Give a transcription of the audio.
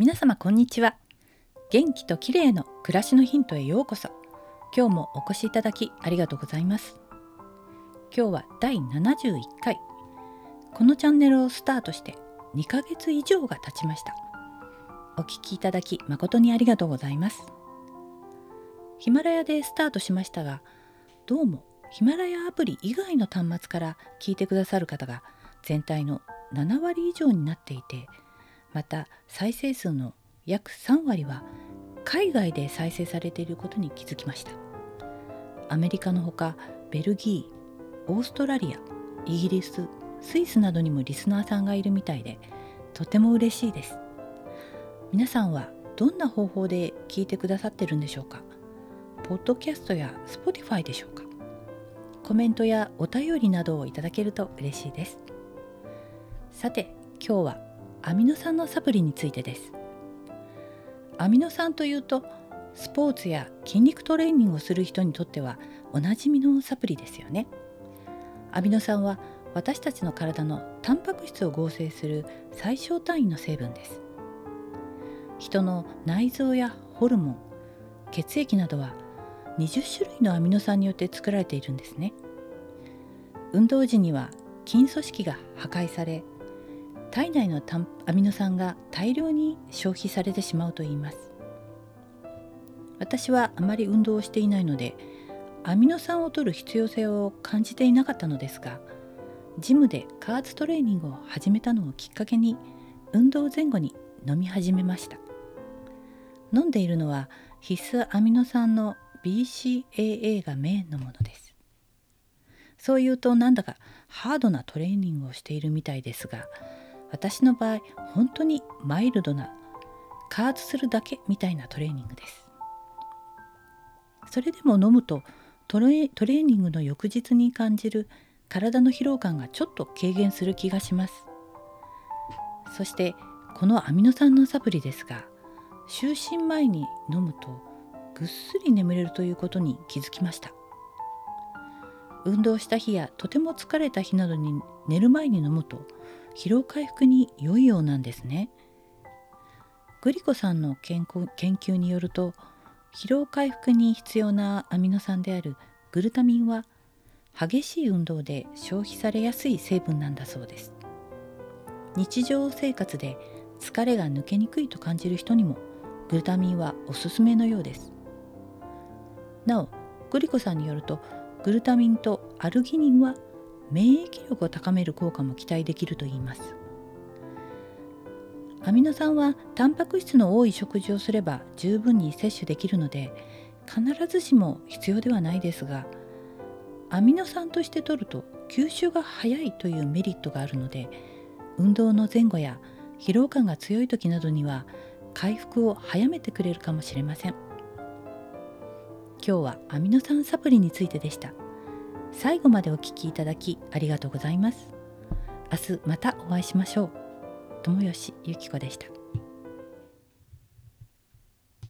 皆様こんにちは。元気と綺麗の暮らしのヒントへようこそ。今日もお越しいただきありがとうございます。今日は第71回。このチャンネルをスタートして2ヶ月以上が経ちました。お聞きいただき誠にありがとうございます。ヒマラヤでスタートしましたがどうもヒマラヤアプリ以外の端末から聞いてくださる方が全体の7割以上になっていてまた再生数の約3割は海外で再生されていることに気づきました。アメリカのほかベルギーオーストラリアイギリススイスなどにもリスナーさんがいるみたいでとても嬉しいです。皆さんはどんな方法で聞いてくださってるんでしょうか？ポッドキャストや Spotify でしょうか？コメントやお便りなどをいただけると嬉しいです。さて今日はアミノ酸のサプリについてです。アミノ酸というとスポーツや筋肉トレーニングをする人にとってはおなじみのサプリですよね。アミノ酸は私たちの体のタンパク質を合成する最小単位の成分です。人の内臓やホルモン血液などは20種類のアミノ酸によって作られているんですね。運動時には筋組織が破壊され体内のアミノ酸が大量に消費されてしまうといいます。私はあまり運動をしていないのでアミノ酸を摂る必要性を感じていなかったのですがジムで加圧トレーニングを始めたのをきっかけに運動前後に飲み始めました。飲んでいるのは必須アミノ酸の BCAA がメインのものです。そう言うとなんだかハードなトレーニングをしているみたいですが私の場合本当にマイルドな加圧するだけみたいなトレーニングです。それでも飲むとトレトレーニングの翌日に感じる体の疲労感がちょっと軽減する気がします。そしてこのアミノ酸のサプリですが就寝前に飲むとぐっすり眠れるということに気づきました。運動した日やとても疲れた日などに寝る前に飲むと疲労回復に良いようなんですね。グリコさんの研究によると疲労回復に必要なアミノ酸であるグルタミンは激しい運動で消費されやすい成分なんだそうです。日常生活で疲れが抜けにくいと感じる人にもグルタミンはおすすめのようです。なおグリコさんによるとグルタミンとアルギニンは免疫力を高める効果も期待できるといいますアミノ酸はタンパク質の多い食事をすれば十分に摂取できるので必ずしも必要ではないですがアミノ酸として摂ると吸収が早いというメリットがあるので運動の前後や疲労感が強い時などには回復を早めてくれるかもしれません今日はアミノ酸サプリについてでした。最後までお聴きいただきありがとうございます。明日またお会いしましょう。友吉ゆき子でした。